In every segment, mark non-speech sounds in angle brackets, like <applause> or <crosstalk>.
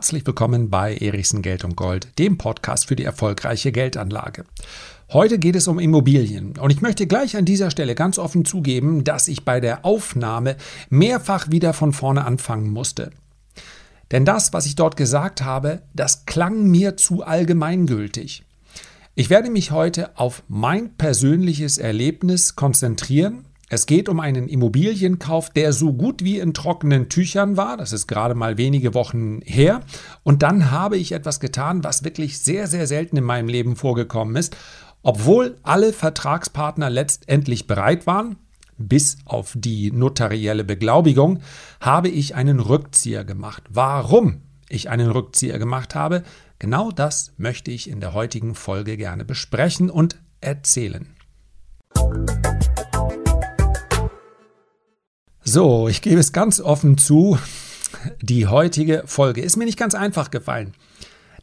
Herzlich willkommen bei Erichsen Geld und Gold, dem Podcast für die erfolgreiche Geldanlage. Heute geht es um Immobilien und ich möchte gleich an dieser Stelle ganz offen zugeben, dass ich bei der Aufnahme mehrfach wieder von vorne anfangen musste. Denn das, was ich dort gesagt habe, das klang mir zu allgemeingültig. Ich werde mich heute auf mein persönliches Erlebnis konzentrieren es geht um einen Immobilienkauf, der so gut wie in trockenen Tüchern war. Das ist gerade mal wenige Wochen her. Und dann habe ich etwas getan, was wirklich sehr, sehr selten in meinem Leben vorgekommen ist. Obwohl alle Vertragspartner letztendlich bereit waren, bis auf die notarielle Beglaubigung, habe ich einen Rückzieher gemacht. Warum ich einen Rückzieher gemacht habe, genau das möchte ich in der heutigen Folge gerne besprechen und erzählen. So, ich gebe es ganz offen zu, die heutige Folge ist mir nicht ganz einfach gefallen.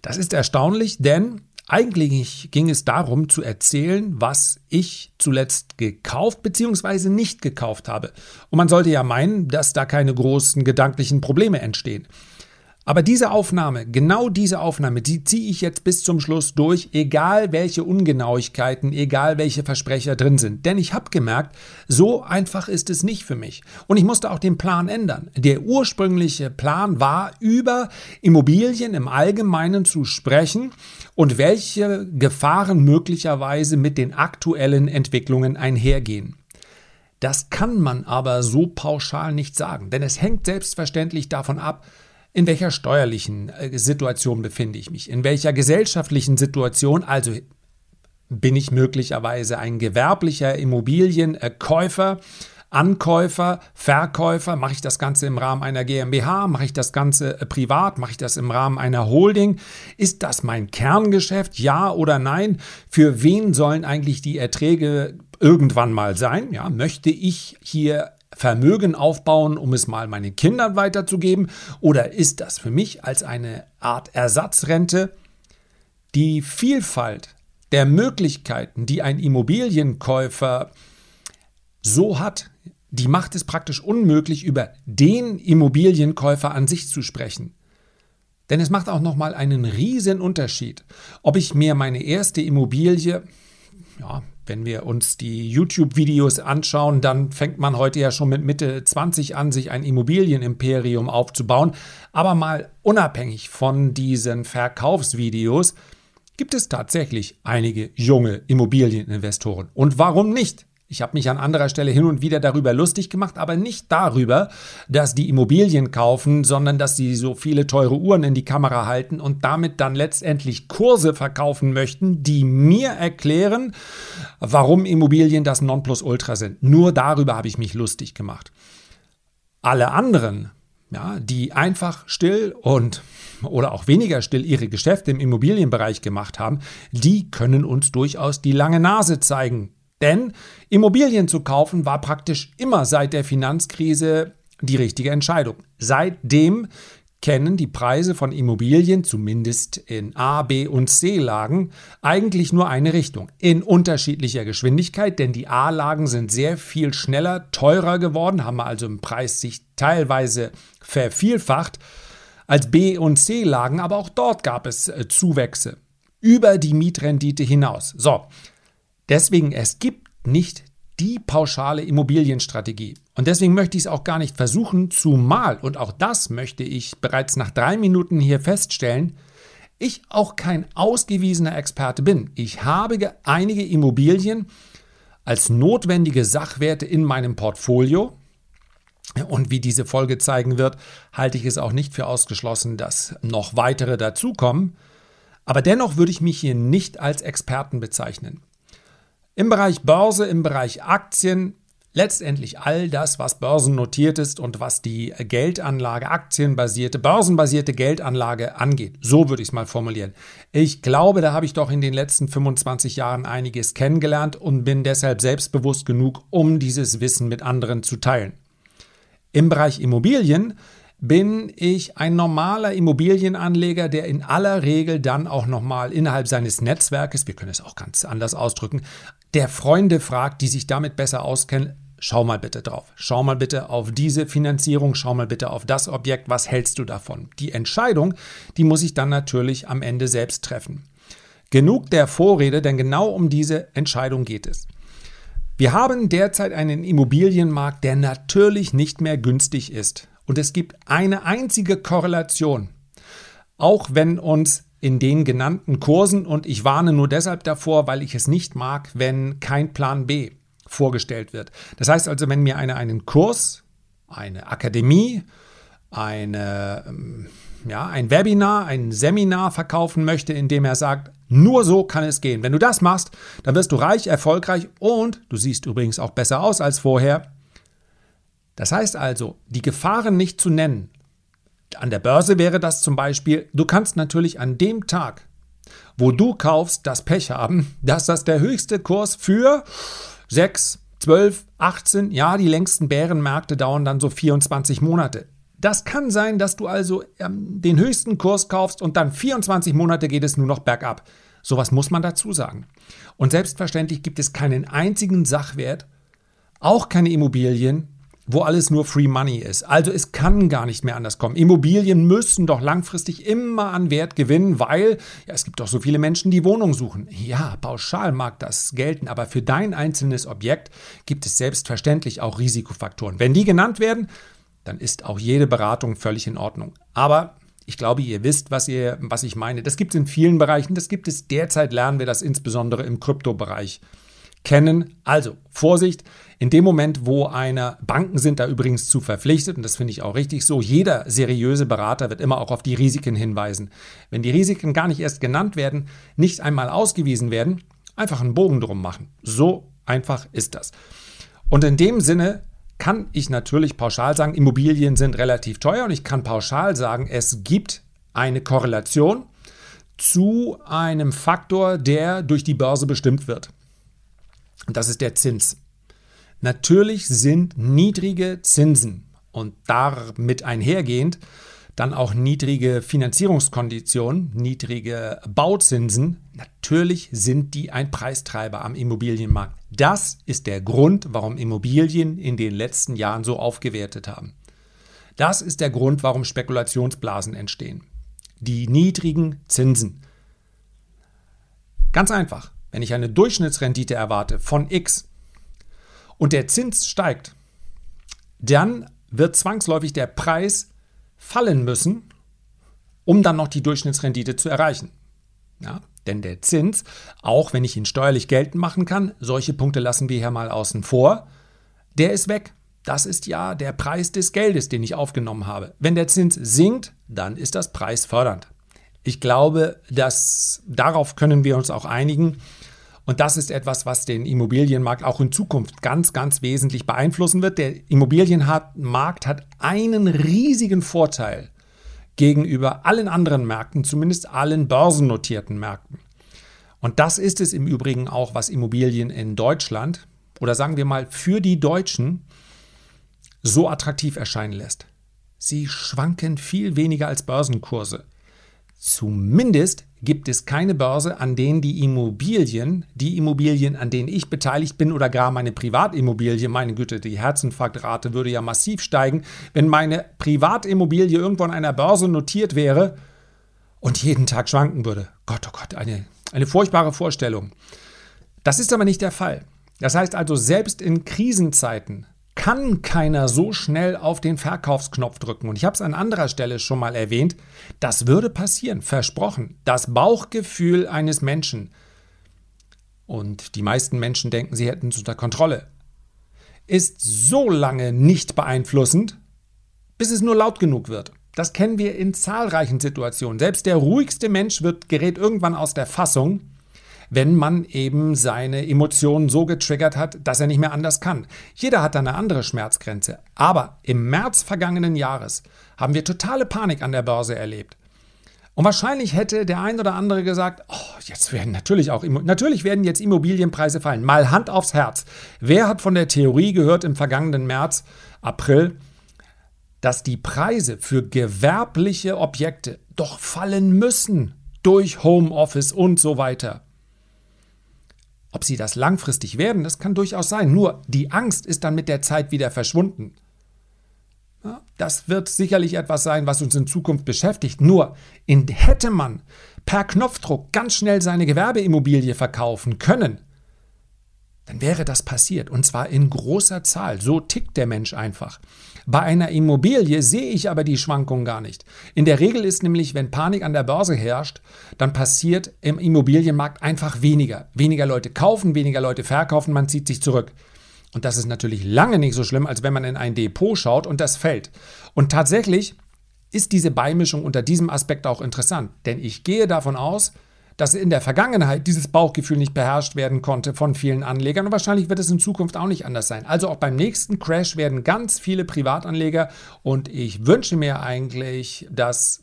Das ist erstaunlich, denn eigentlich ging es darum zu erzählen, was ich zuletzt gekauft bzw. nicht gekauft habe. Und man sollte ja meinen, dass da keine großen gedanklichen Probleme entstehen. Aber diese Aufnahme, genau diese Aufnahme, die ziehe ich jetzt bis zum Schluss durch, egal welche Ungenauigkeiten, egal welche Versprecher drin sind. Denn ich habe gemerkt, so einfach ist es nicht für mich. Und ich musste auch den Plan ändern. Der ursprüngliche Plan war, über Immobilien im Allgemeinen zu sprechen und welche Gefahren möglicherweise mit den aktuellen Entwicklungen einhergehen. Das kann man aber so pauschal nicht sagen, denn es hängt selbstverständlich davon ab, in welcher steuerlichen äh, Situation befinde ich mich? In welcher gesellschaftlichen Situation? Also bin ich möglicherweise ein gewerblicher Immobilienkäufer? Ankäufer, Verkäufer, mache ich das Ganze im Rahmen einer GmbH, mache ich das Ganze äh, privat, mache ich das im Rahmen einer Holding? Ist das mein Kerngeschäft? Ja oder nein? Für wen sollen eigentlich die Erträge irgendwann mal sein? Ja, möchte ich hier Vermögen aufbauen, um es mal meinen Kindern weiterzugeben? Oder ist das für mich als eine Art Ersatzrente? Die Vielfalt der Möglichkeiten, die ein Immobilienkäufer so hat, die macht es praktisch unmöglich, über den Immobilienkäufer an sich zu sprechen. Denn es macht auch nochmal einen riesen Unterschied, ob ich mir meine erste Immobilie, ja, wenn wir uns die YouTube-Videos anschauen, dann fängt man heute ja schon mit Mitte 20 an, sich ein Immobilienimperium aufzubauen. Aber mal unabhängig von diesen Verkaufsvideos gibt es tatsächlich einige junge Immobilieninvestoren. Und warum nicht? Ich habe mich an anderer Stelle hin und wieder darüber lustig gemacht, aber nicht darüber, dass die Immobilien kaufen, sondern dass sie so viele teure Uhren in die Kamera halten und damit dann letztendlich Kurse verkaufen möchten, die mir erklären, warum Immobilien das Nonplusultra sind. Nur darüber habe ich mich lustig gemacht. Alle anderen, ja, die einfach still und oder auch weniger still ihre Geschäfte im Immobilienbereich gemacht haben, die können uns durchaus die lange Nase zeigen. Denn Immobilien zu kaufen war praktisch immer seit der Finanzkrise die richtige Entscheidung. Seitdem kennen die Preise von Immobilien, zumindest in A, B und C-Lagen, eigentlich nur eine Richtung. In unterschiedlicher Geschwindigkeit, denn die A-Lagen sind sehr viel schneller, teurer geworden, haben also im Preis sich teilweise vervielfacht als B- und C-Lagen, aber auch dort gab es äh, Zuwächse über die Mietrendite hinaus. So, Deswegen, es gibt nicht die pauschale Immobilienstrategie. Und deswegen möchte ich es auch gar nicht versuchen, zumal, und auch das möchte ich bereits nach drei Minuten hier feststellen, ich auch kein ausgewiesener Experte bin. Ich habe einige Immobilien als notwendige Sachwerte in meinem Portfolio. Und wie diese Folge zeigen wird, halte ich es auch nicht für ausgeschlossen, dass noch weitere dazukommen. Aber dennoch würde ich mich hier nicht als Experten bezeichnen. Im Bereich Börse, im Bereich Aktien, letztendlich all das, was börsennotiert ist und was die Geldanlage, aktienbasierte, börsenbasierte Geldanlage angeht. So würde ich es mal formulieren. Ich glaube, da habe ich doch in den letzten 25 Jahren einiges kennengelernt und bin deshalb selbstbewusst genug, um dieses Wissen mit anderen zu teilen. Im Bereich Immobilien bin ich ein normaler Immobilienanleger, der in aller Regel dann auch nochmal innerhalb seines Netzwerkes, wir können es auch ganz anders ausdrücken, der Freunde fragt, die sich damit besser auskennen, schau mal bitte drauf. Schau mal bitte auf diese Finanzierung, schau mal bitte auf das Objekt, was hältst du davon? Die Entscheidung, die muss ich dann natürlich am Ende selbst treffen. Genug der Vorrede, denn genau um diese Entscheidung geht es. Wir haben derzeit einen Immobilienmarkt, der natürlich nicht mehr günstig ist. Und es gibt eine einzige Korrelation. Auch wenn uns in den genannten Kursen, und ich warne nur deshalb davor, weil ich es nicht mag, wenn kein Plan B vorgestellt wird. Das heißt also, wenn mir einer einen Kurs, eine Akademie, eine, ähm, ja, ein Webinar, ein Seminar verkaufen möchte, in dem er sagt, nur so kann es gehen. Wenn du das machst, dann wirst du reich, erfolgreich und du siehst übrigens auch besser aus als vorher. Das heißt also, die Gefahren nicht zu nennen. An der Börse wäre das zum Beispiel, du kannst natürlich an dem Tag, wo du kaufst, das Pech haben, <laughs> dass das der höchste Kurs für 6, 12, 18, ja, die längsten Bärenmärkte dauern dann so 24 Monate. Das kann sein, dass du also ähm, den höchsten Kurs kaufst und dann 24 Monate geht es nur noch bergab. Sowas muss man dazu sagen. Und selbstverständlich gibt es keinen einzigen Sachwert, auch keine Immobilien, wo alles nur Free Money ist. Also es kann gar nicht mehr anders kommen. Immobilien müssen doch langfristig immer an Wert gewinnen, weil ja, es gibt doch so viele Menschen, die Wohnungen suchen. Ja, pauschal mag das gelten, aber für dein einzelnes Objekt gibt es selbstverständlich auch Risikofaktoren. Wenn die genannt werden, dann ist auch jede Beratung völlig in Ordnung. Aber ich glaube, ihr wisst, was, ihr, was ich meine. Das gibt es in vielen Bereichen. Das gibt es derzeit, lernen wir das insbesondere im Kryptobereich kennen. Also Vorsicht, in dem Moment, wo eine, Banken sind da übrigens zu verpflichtet, und das finde ich auch richtig so, jeder seriöse Berater wird immer auch auf die Risiken hinweisen. Wenn die Risiken gar nicht erst genannt werden, nicht einmal ausgewiesen werden, einfach einen Bogen drum machen. So einfach ist das. Und in dem Sinne kann ich natürlich pauschal sagen, Immobilien sind relativ teuer und ich kann pauschal sagen, es gibt eine Korrelation zu einem Faktor, der durch die Börse bestimmt wird. Und das ist der Zins. Natürlich sind niedrige Zinsen und damit einhergehend dann auch niedrige Finanzierungskonditionen, niedrige Bauzinsen, natürlich sind die ein Preistreiber am Immobilienmarkt. Das ist der Grund, warum Immobilien in den letzten Jahren so aufgewertet haben. Das ist der Grund, warum Spekulationsblasen entstehen. Die niedrigen Zinsen. Ganz einfach, wenn ich eine Durchschnittsrendite erwarte von X und der Zins steigt, dann wird zwangsläufig der Preis fallen müssen, um dann noch die Durchschnittsrendite zu erreichen. Ja, denn der Zins, auch wenn ich ihn steuerlich geltend machen kann, solche Punkte lassen wir hier mal außen vor, der ist weg. Das ist ja der Preis des Geldes, den ich aufgenommen habe. Wenn der Zins sinkt, dann ist das preisfördernd. Ich glaube, dass darauf können wir uns auch einigen. Und das ist etwas, was den Immobilienmarkt auch in Zukunft ganz, ganz wesentlich beeinflussen wird. Der Immobilienmarkt hat einen riesigen Vorteil gegenüber allen anderen Märkten, zumindest allen börsennotierten Märkten. Und das ist es im Übrigen auch, was Immobilien in Deutschland oder sagen wir mal für die Deutschen so attraktiv erscheinen lässt. Sie schwanken viel weniger als Börsenkurse. Zumindest gibt es keine Börse, an denen die Immobilien, die Immobilien, an denen ich beteiligt bin oder gar meine Privatimmobilie, meine Güte, die Herzinfarktrate würde ja massiv steigen, wenn meine Privatimmobilie irgendwo an einer Börse notiert wäre und jeden Tag schwanken würde. Gott, oh Gott, eine, eine furchtbare Vorstellung. Das ist aber nicht der Fall. Das heißt also, selbst in Krisenzeiten kann keiner so schnell auf den Verkaufsknopf drücken. Und ich habe es an anderer Stelle schon mal erwähnt, das würde passieren, versprochen. Das Bauchgefühl eines Menschen, und die meisten Menschen denken, sie hätten es unter Kontrolle, ist so lange nicht beeinflussend, bis es nur laut genug wird. Das kennen wir in zahlreichen Situationen. Selbst der ruhigste Mensch wird, gerät irgendwann aus der Fassung, wenn man eben seine Emotionen so getriggert hat, dass er nicht mehr anders kann. Jeder hat da eine andere Schmerzgrenze. Aber im März vergangenen Jahres haben wir totale Panik an der Börse erlebt. Und wahrscheinlich hätte der ein oder andere gesagt, oh, jetzt werden natürlich auch natürlich werden jetzt Immobilienpreise fallen. Mal Hand aufs Herz. Wer hat von der Theorie gehört im vergangenen März, April, dass die Preise für gewerbliche Objekte doch fallen müssen durch Homeoffice und so weiter? Ob sie das langfristig werden, das kann durchaus sein. Nur die Angst ist dann mit der Zeit wieder verschwunden. Das wird sicherlich etwas sein, was uns in Zukunft beschäftigt. Nur in, hätte man per Knopfdruck ganz schnell seine Gewerbeimmobilie verkaufen können, dann wäre das passiert. Und zwar in großer Zahl. So tickt der Mensch einfach. Bei einer Immobilie sehe ich aber die Schwankungen gar nicht. In der Regel ist nämlich, wenn Panik an der Börse herrscht, dann passiert im Immobilienmarkt einfach weniger. Weniger Leute kaufen, weniger Leute verkaufen, man zieht sich zurück. Und das ist natürlich lange nicht so schlimm, als wenn man in ein Depot schaut und das fällt. Und tatsächlich ist diese Beimischung unter diesem Aspekt auch interessant, denn ich gehe davon aus, dass in der Vergangenheit dieses Bauchgefühl nicht beherrscht werden konnte von vielen Anlegern und wahrscheinlich wird es in Zukunft auch nicht anders sein. Also auch beim nächsten Crash werden ganz viele Privatanleger und ich wünsche mir eigentlich, dass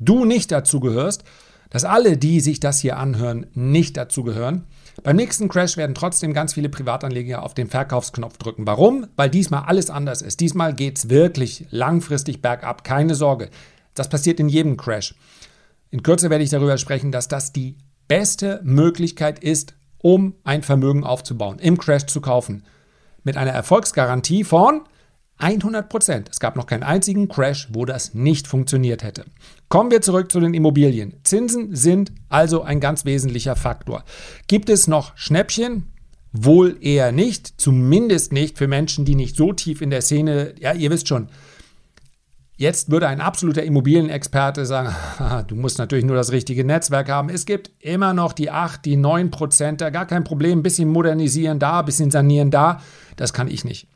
du nicht dazu gehörst, dass alle, die sich das hier anhören, nicht dazu gehören. Beim nächsten Crash werden trotzdem ganz viele Privatanleger auf den Verkaufsknopf drücken. Warum? Weil diesmal alles anders ist. Diesmal geht es wirklich langfristig bergab. Keine Sorge. Das passiert in jedem Crash. In Kürze werde ich darüber sprechen, dass das die beste Möglichkeit ist, um ein Vermögen aufzubauen, im Crash zu kaufen. Mit einer Erfolgsgarantie von 100 Prozent. Es gab noch keinen einzigen Crash, wo das nicht funktioniert hätte. Kommen wir zurück zu den Immobilien. Zinsen sind also ein ganz wesentlicher Faktor. Gibt es noch Schnäppchen? Wohl eher nicht, zumindest nicht für Menschen, die nicht so tief in der Szene, ja, ihr wisst schon, Jetzt würde ein absoluter Immobilienexperte sagen, <laughs> du musst natürlich nur das richtige Netzwerk haben. Es gibt immer noch die 8, die 9 Prozent, da gar kein Problem, ein bisschen modernisieren da, ein bisschen sanieren da. Das kann ich nicht.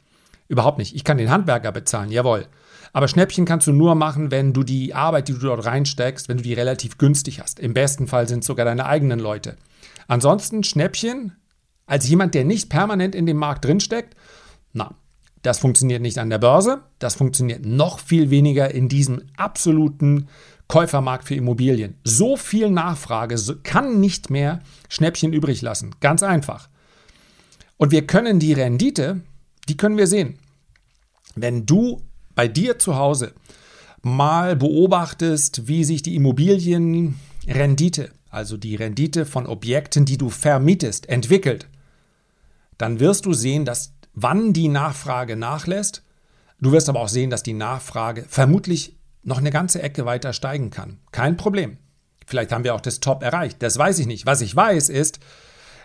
Überhaupt nicht. Ich kann den Handwerker bezahlen, jawohl. Aber Schnäppchen kannst du nur machen, wenn du die Arbeit, die du dort reinsteckst, wenn du die relativ günstig hast. Im besten Fall sind es sogar deine eigenen Leute. Ansonsten Schnäppchen, als jemand, der nicht permanent in dem Markt drinsteckt, na, das funktioniert nicht an der Börse, das funktioniert noch viel weniger in diesem absoluten Käufermarkt für Immobilien. So viel Nachfrage kann nicht mehr Schnäppchen übrig lassen. Ganz einfach. Und wir können die Rendite, die können wir sehen. Wenn du bei dir zu Hause mal beobachtest, wie sich die Immobilienrendite, also die Rendite von Objekten, die du vermietest, entwickelt, dann wirst du sehen, dass wann die Nachfrage nachlässt. Du wirst aber auch sehen, dass die Nachfrage vermutlich noch eine ganze Ecke weiter steigen kann. Kein Problem. Vielleicht haben wir auch das Top erreicht. Das weiß ich nicht. Was ich weiß ist,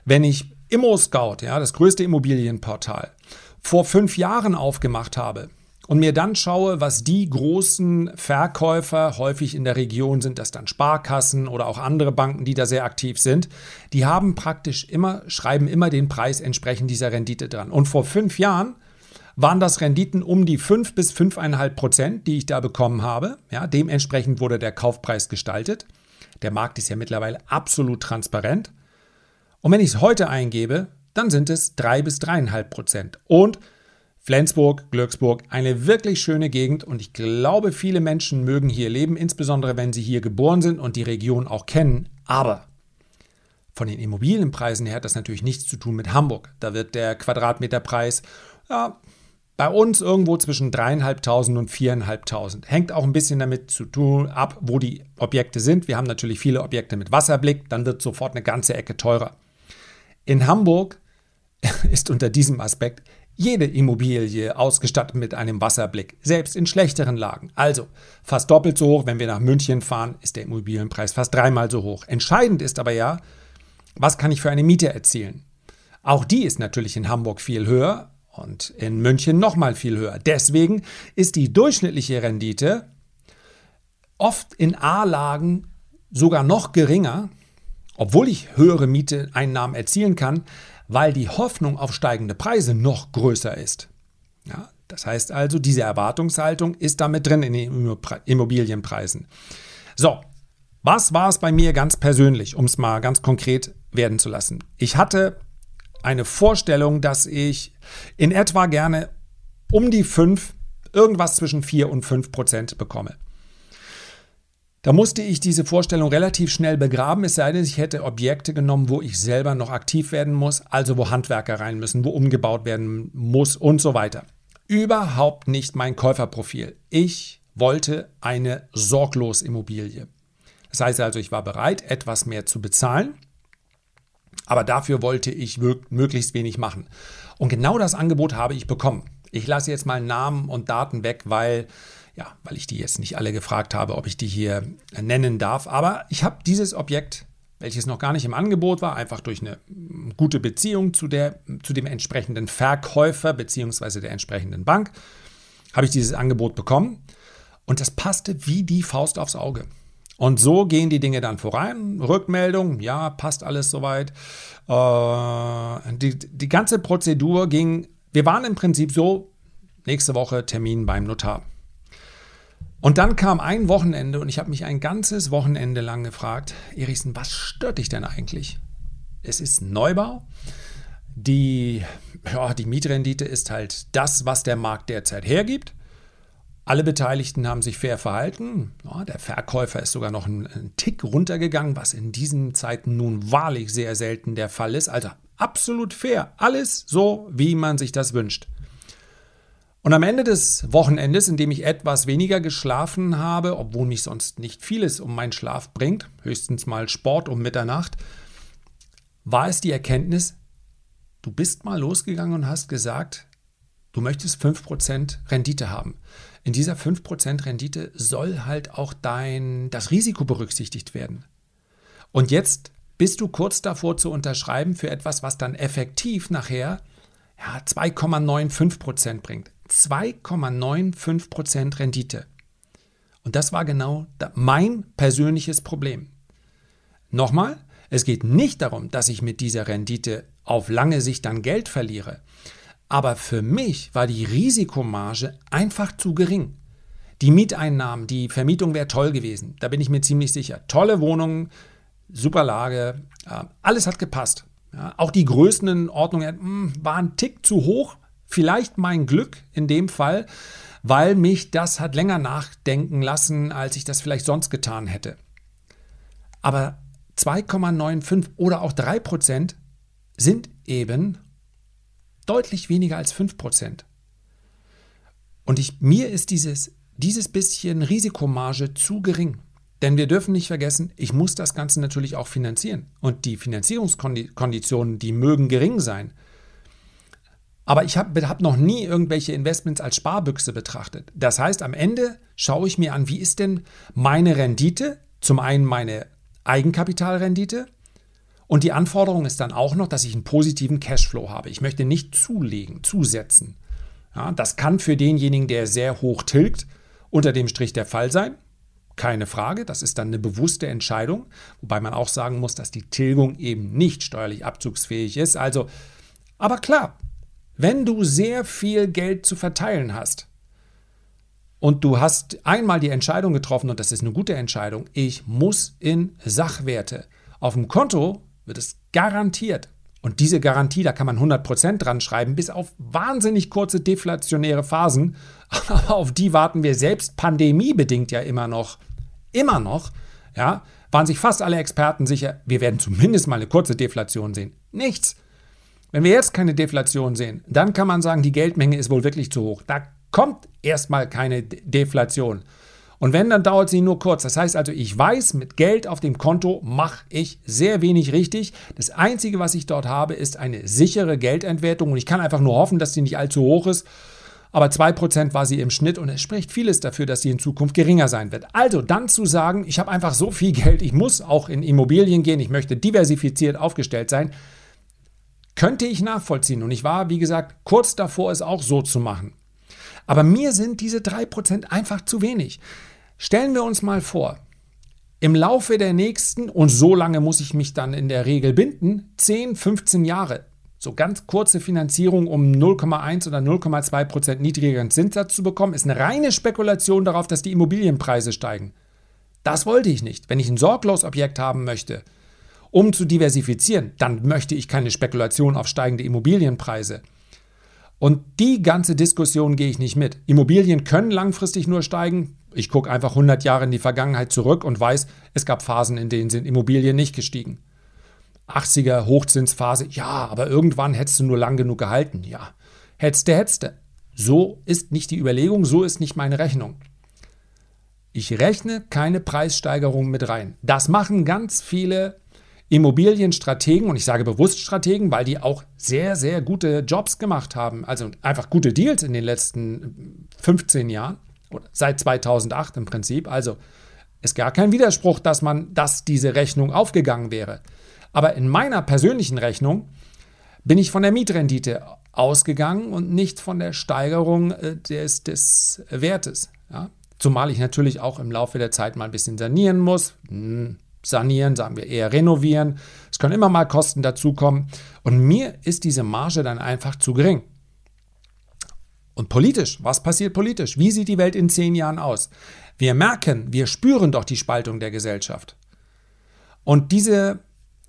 wenn ich ImmoScout, ja, das größte Immobilienportal, vor fünf Jahren aufgemacht habe, und mir dann schaue, was die großen Verkäufer, häufig in der Region sind das dann Sparkassen oder auch andere Banken, die da sehr aktiv sind, die haben praktisch immer, schreiben immer den Preis entsprechend dieser Rendite dran. Und vor fünf Jahren waren das Renditen um die 5 bis 5,5 Prozent, die ich da bekommen habe. Ja, dementsprechend wurde der Kaufpreis gestaltet. Der Markt ist ja mittlerweile absolut transparent. Und wenn ich es heute eingebe, dann sind es 3 bis 3,5 Prozent. Und Flensburg, Glücksburg, eine wirklich schöne Gegend und ich glaube, viele Menschen mögen hier leben, insbesondere wenn sie hier geboren sind und die Region auch kennen. Aber von den Immobilienpreisen her hat das natürlich nichts zu tun mit Hamburg. Da wird der Quadratmeterpreis ja, bei uns irgendwo zwischen 3.500 und 4.500. Hängt auch ein bisschen damit zu tun ab, wo die Objekte sind. Wir haben natürlich viele Objekte mit Wasserblick, dann wird sofort eine ganze Ecke teurer. In Hamburg <laughs> ist unter diesem Aspekt jede Immobilie ausgestattet mit einem Wasserblick, selbst in schlechteren Lagen. Also fast doppelt so hoch, wenn wir nach München fahren, ist der Immobilienpreis fast dreimal so hoch. Entscheidend ist aber ja, was kann ich für eine Miete erzielen? Auch die ist natürlich in Hamburg viel höher und in München nochmal viel höher. Deswegen ist die durchschnittliche Rendite oft in A-Lagen sogar noch geringer, obwohl ich höhere Mieteeinnahmen erzielen kann, weil die Hoffnung auf steigende Preise noch größer ist. Ja, das heißt also, diese Erwartungshaltung ist damit drin in den Immobilienpreisen. So, was war es bei mir ganz persönlich, um es mal ganz konkret werden zu lassen? Ich hatte eine Vorstellung, dass ich in etwa gerne um die 5, irgendwas zwischen 4 und 5 Prozent bekomme. Da musste ich diese Vorstellung relativ schnell begraben, es sei denn, ich hätte Objekte genommen, wo ich selber noch aktiv werden muss, also wo Handwerker rein müssen, wo umgebaut werden muss und so weiter. Überhaupt nicht mein Käuferprofil. Ich wollte eine sorglos Immobilie. Das heißt also, ich war bereit, etwas mehr zu bezahlen, Aber dafür wollte ich möglichst wenig machen. Und genau das Angebot habe ich bekommen. Ich lasse jetzt mal Namen und Daten weg, weil, ja, weil ich die jetzt nicht alle gefragt habe, ob ich die hier nennen darf. Aber ich habe dieses Objekt, welches noch gar nicht im Angebot war, einfach durch eine gute Beziehung zu, der, zu dem entsprechenden Verkäufer bzw. der entsprechenden Bank, habe ich dieses Angebot bekommen. Und das passte wie die Faust aufs Auge. Und so gehen die Dinge dann voran. Rückmeldung, ja, passt alles soweit. Äh, die, die ganze Prozedur ging, wir waren im Prinzip so, nächste Woche Termin beim Notar. Und dann kam ein Wochenende und ich habe mich ein ganzes Wochenende lang gefragt, Erichsen, was stört dich denn eigentlich? Es ist Neubau. Die, ja, die Mietrendite ist halt das, was der Markt derzeit hergibt. Alle Beteiligten haben sich fair verhalten. Ja, der Verkäufer ist sogar noch einen, einen Tick runtergegangen, was in diesen Zeiten nun wahrlich sehr selten der Fall ist. Also absolut fair. Alles so, wie man sich das wünscht. Und am Ende des Wochenendes, in dem ich etwas weniger geschlafen habe, obwohl mich sonst nicht vieles um meinen Schlaf bringt, höchstens mal Sport um Mitternacht, war es die Erkenntnis, du bist mal losgegangen und hast gesagt, du möchtest 5% Rendite haben in dieser 5% Rendite soll halt auch dein, das Risiko berücksichtigt werden. Und jetzt bist du kurz davor zu unterschreiben für etwas, was dann effektiv nachher ja, 2,95% bringt. 2,95% Rendite. Und das war genau mein persönliches Problem. Nochmal, es geht nicht darum, dass ich mit dieser Rendite auf lange Sicht dann Geld verliere. Aber für mich war die Risikomarge einfach zu gering. Die Mieteinnahmen, die Vermietung wäre toll gewesen. Da bin ich mir ziemlich sicher. Tolle Wohnungen, super Lage, alles hat gepasst. Auch die Größenordnungen hm, waren ein Tick zu hoch. Vielleicht mein Glück in dem Fall, weil mich das hat länger nachdenken lassen, als ich das vielleicht sonst getan hätte. Aber 2,95 oder auch 3 Prozent sind eben deutlich weniger als 5%. Und ich, mir ist dieses, dieses bisschen Risikomarge zu gering. Denn wir dürfen nicht vergessen, ich muss das Ganze natürlich auch finanzieren. Und die Finanzierungskonditionen, die mögen gering sein. Aber ich habe hab noch nie irgendwelche Investments als Sparbüchse betrachtet. Das heißt, am Ende schaue ich mir an, wie ist denn meine Rendite? Zum einen meine Eigenkapitalrendite und die Anforderung ist dann auch noch, dass ich einen positiven Cashflow habe. Ich möchte nicht zulegen, zusetzen. Ja, das kann für denjenigen, der sehr hoch tilgt, unter dem Strich der Fall sein. Keine Frage, das ist dann eine bewusste Entscheidung, wobei man auch sagen muss, dass die Tilgung eben nicht steuerlich abzugsfähig ist. Also, aber klar, wenn du sehr viel Geld zu verteilen hast und du hast einmal die Entscheidung getroffen, und das ist eine gute Entscheidung, ich muss in Sachwerte auf dem Konto wird es garantiert. Und diese Garantie, da kann man 100% dran schreiben, bis auf wahnsinnig kurze deflationäre Phasen. <laughs> Aber auf die warten wir selbst pandemiebedingt ja immer noch. Immer noch. Ja, waren sich fast alle Experten sicher, wir werden zumindest mal eine kurze Deflation sehen. Nichts. Wenn wir jetzt keine Deflation sehen, dann kann man sagen, die Geldmenge ist wohl wirklich zu hoch. Da kommt erstmal keine Deflation. Und wenn, dann dauert sie nur kurz. Das heißt also, ich weiß, mit Geld auf dem Konto mache ich sehr wenig richtig. Das Einzige, was ich dort habe, ist eine sichere Geldentwertung und ich kann einfach nur hoffen, dass sie nicht allzu hoch ist. Aber 2% war sie im Schnitt und es spricht vieles dafür, dass sie in Zukunft geringer sein wird. Also dann zu sagen, ich habe einfach so viel Geld, ich muss auch in Immobilien gehen, ich möchte diversifiziert aufgestellt sein, könnte ich nachvollziehen. Und ich war, wie gesagt, kurz davor, es auch so zu machen. Aber mir sind diese 3% einfach zu wenig. Stellen wir uns mal vor, im Laufe der nächsten, und so lange muss ich mich dann in der Regel binden, 10, 15 Jahre, so ganz kurze Finanzierung, um 0,1 oder 0,2 Prozent niedrigeren Zinssatz zu bekommen, ist eine reine Spekulation darauf, dass die Immobilienpreise steigen. Das wollte ich nicht. Wenn ich ein Sorglosobjekt haben möchte, um zu diversifizieren, dann möchte ich keine Spekulation auf steigende Immobilienpreise. Und die ganze Diskussion gehe ich nicht mit. Immobilien können langfristig nur steigen. Ich gucke einfach 100 Jahre in die Vergangenheit zurück und weiß, es gab Phasen, in denen sind Immobilien nicht gestiegen. 80er Hochzinsphase, ja, aber irgendwann hättest du nur lang genug gehalten. Ja, hättest du. So ist nicht die Überlegung, so ist nicht meine Rechnung. Ich rechne keine Preissteigerung mit rein. Das machen ganz viele Immobilienstrategen, und ich sage bewusst Strategen, weil die auch sehr, sehr gute Jobs gemacht haben, also einfach gute Deals in den letzten 15 Jahren, oder seit 2008 im Prinzip. Also ist gar kein Widerspruch, dass man, dass diese Rechnung aufgegangen wäre. Aber in meiner persönlichen Rechnung bin ich von der Mietrendite ausgegangen und nicht von der Steigerung äh, des, des Wertes. Ja? Zumal ich natürlich auch im Laufe der Zeit mal ein bisschen sanieren muss. Hm, sanieren, sagen wir eher renovieren. Es können immer mal Kosten dazukommen. Und mir ist diese Marge dann einfach zu gering. Und politisch, was passiert politisch? Wie sieht die Welt in zehn Jahren aus? Wir merken, wir spüren doch die Spaltung der Gesellschaft. Und diese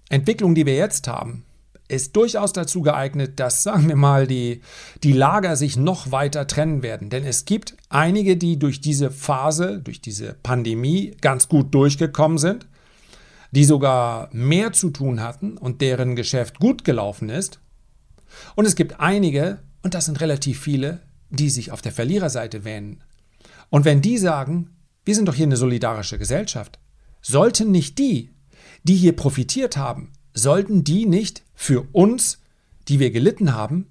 Entwicklung, die wir jetzt haben, ist durchaus dazu geeignet, dass, sagen wir mal, die, die Lager sich noch weiter trennen werden. Denn es gibt einige, die durch diese Phase, durch diese Pandemie ganz gut durchgekommen sind, die sogar mehr zu tun hatten und deren Geschäft gut gelaufen ist. Und es gibt einige, und das sind relativ viele, die sich auf der Verliererseite wähnen. Und wenn die sagen, wir sind doch hier eine solidarische Gesellschaft, sollten nicht die, die hier profitiert haben, sollten die nicht für uns, die wir gelitten haben,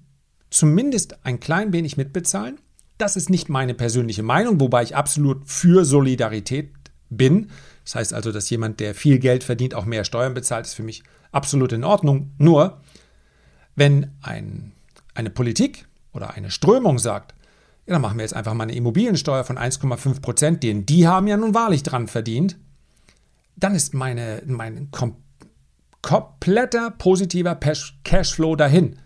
zumindest ein klein wenig mitbezahlen? Das ist nicht meine persönliche Meinung, wobei ich absolut für Solidarität bin. Das heißt also, dass jemand, der viel Geld verdient, auch mehr Steuern bezahlt, ist für mich absolut in Ordnung. Nur, wenn ein, eine Politik oder eine Strömung sagt, ja, dann machen wir jetzt einfach mal eine Immobiliensteuer von 1,5 Prozent, den die haben ja nun wahrlich dran verdient, dann ist meine, mein kom kompletter positiver Cashflow dahin.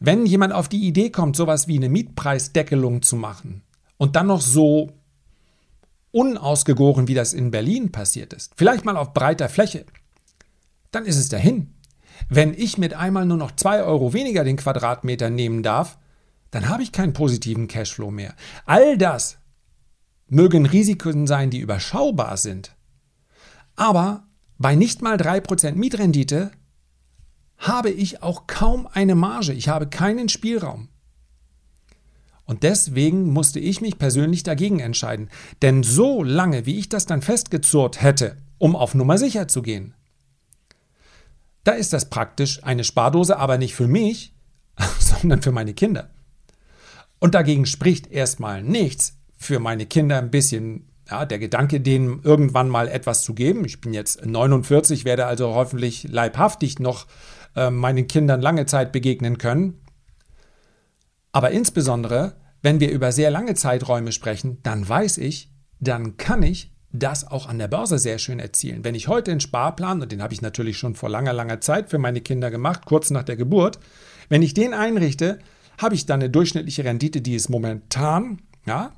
Wenn jemand auf die Idee kommt, sowas wie eine Mietpreisdeckelung zu machen und dann noch so unausgegoren, wie das in Berlin passiert ist, vielleicht mal auf breiter Fläche, dann ist es dahin. Wenn ich mit einmal nur noch 2 Euro weniger den Quadratmeter nehmen darf, dann habe ich keinen positiven Cashflow mehr. All das mögen Risiken sein, die überschaubar sind. Aber bei nicht mal 3% Mietrendite habe ich auch kaum eine Marge. Ich habe keinen Spielraum. Und deswegen musste ich mich persönlich dagegen entscheiden. Denn so lange, wie ich das dann festgezurrt hätte, um auf Nummer sicher zu gehen, da ist das praktisch eine Spardose, aber nicht für mich, <laughs> sondern für meine Kinder. Und dagegen spricht erstmal nichts, für meine Kinder ein bisschen ja, der Gedanke, denen irgendwann mal etwas zu geben. Ich bin jetzt 49, werde also hoffentlich leibhaftig noch äh, meinen Kindern lange Zeit begegnen können. Aber insbesondere, wenn wir über sehr lange Zeiträume sprechen, dann weiß ich, dann kann ich das auch an der Börse sehr schön erzielen. Wenn ich heute einen Sparplan, und den habe ich natürlich schon vor langer, langer Zeit für meine Kinder gemacht, kurz nach der Geburt, wenn ich den einrichte, habe ich dann eine durchschnittliche Rendite, die ist momentan, ja,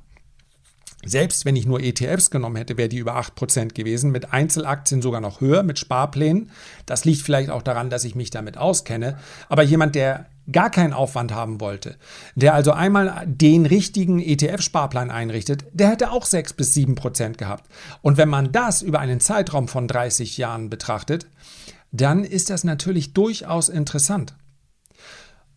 selbst wenn ich nur ETFs genommen hätte, wäre die über 8% gewesen, mit Einzelaktien sogar noch höher, mit Sparplänen. Das liegt vielleicht auch daran, dass ich mich damit auskenne. Aber jemand, der gar keinen Aufwand haben wollte, der also einmal den richtigen ETF-Sparplan einrichtet, der hätte auch 6 bis 7% gehabt. Und wenn man das über einen Zeitraum von 30 Jahren betrachtet, dann ist das natürlich durchaus interessant.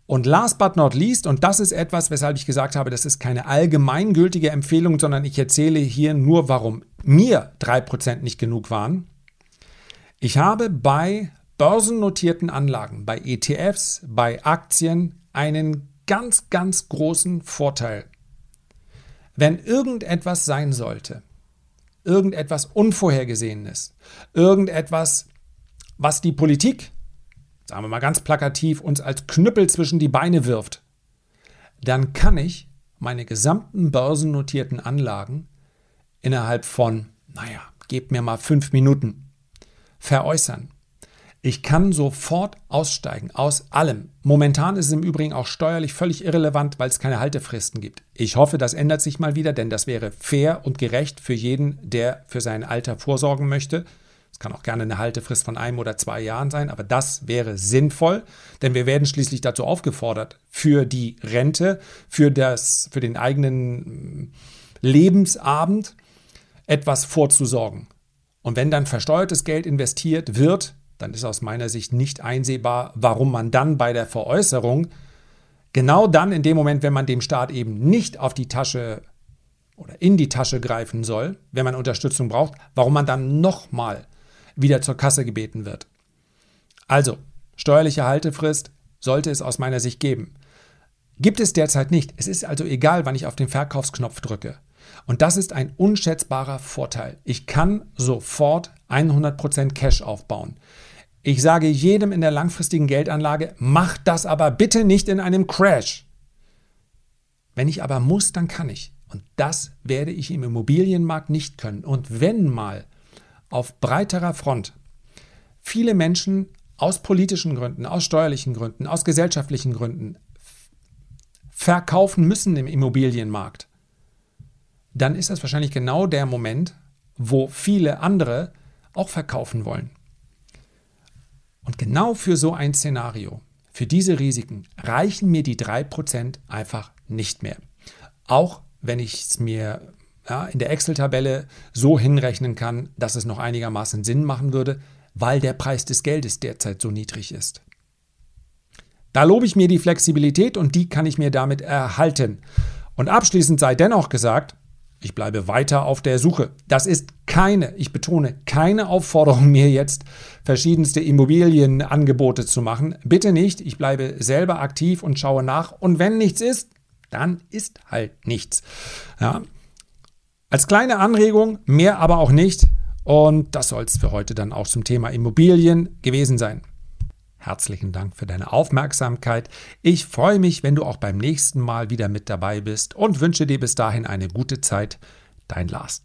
Und last but not least, und das ist etwas, weshalb ich gesagt habe, das ist keine allgemeingültige Empfehlung, sondern ich erzähle hier nur, warum mir 3% nicht genug waren. Ich habe bei börsennotierten Anlagen, bei ETFs, bei Aktien einen ganz, ganz großen Vorteil. Wenn irgendetwas sein sollte, irgendetwas Unvorhergesehenes, irgendetwas, was die Politik sagen wir mal ganz plakativ, uns als Knüppel zwischen die Beine wirft, dann kann ich meine gesamten börsennotierten Anlagen innerhalb von, naja, gebt mir mal fünf Minuten, veräußern. Ich kann sofort aussteigen aus allem. Momentan ist es im Übrigen auch steuerlich völlig irrelevant, weil es keine Haltefristen gibt. Ich hoffe, das ändert sich mal wieder, denn das wäre fair und gerecht für jeden, der für sein Alter vorsorgen möchte. Es kann auch gerne eine Haltefrist von einem oder zwei Jahren sein, aber das wäre sinnvoll, denn wir werden schließlich dazu aufgefordert, für die Rente, für, das, für den eigenen mm, Lebensabend etwas vorzusorgen. Und wenn dann versteuertes Geld investiert wird, dann ist aus meiner Sicht nicht einsehbar, warum man dann bei der Veräußerung, genau dann in dem Moment, wenn man dem Staat eben nicht auf die Tasche oder in die Tasche greifen soll, wenn man Unterstützung braucht, warum man dann nochmal wieder zur Kasse gebeten wird. Also, steuerliche Haltefrist sollte es aus meiner Sicht geben. Gibt es derzeit nicht. Es ist also egal, wann ich auf den Verkaufsknopf drücke. Und das ist ein unschätzbarer Vorteil. Ich kann sofort 100% Cash aufbauen. Ich sage jedem in der langfristigen Geldanlage, mach das aber bitte nicht in einem Crash. Wenn ich aber muss, dann kann ich. Und das werde ich im Immobilienmarkt nicht können. Und wenn mal auf breiterer Front viele Menschen aus politischen Gründen, aus steuerlichen Gründen, aus gesellschaftlichen Gründen verkaufen müssen im Immobilienmarkt, dann ist das wahrscheinlich genau der Moment, wo viele andere auch verkaufen wollen. Und genau für so ein Szenario, für diese Risiken, reichen mir die 3% einfach nicht mehr. Auch wenn ich es mir ja, in der Excel-Tabelle so hinrechnen kann, dass es noch einigermaßen Sinn machen würde, weil der Preis des Geldes derzeit so niedrig ist. Da lobe ich mir die Flexibilität und die kann ich mir damit erhalten. Und abschließend sei dennoch gesagt, ich bleibe weiter auf der Suche. Das ist keine, ich betone, keine Aufforderung, <laughs> mir jetzt verschiedenste Immobilienangebote zu machen. Bitte nicht. Ich bleibe selber aktiv und schaue nach. Und wenn nichts ist, dann ist halt nichts. Ja. Als kleine Anregung, mehr aber auch nicht. Und das soll es für heute dann auch zum Thema Immobilien gewesen sein. Herzlichen Dank für deine Aufmerksamkeit. Ich freue mich, wenn du auch beim nächsten Mal wieder mit dabei bist und wünsche dir bis dahin eine gute Zeit. Dein Lars.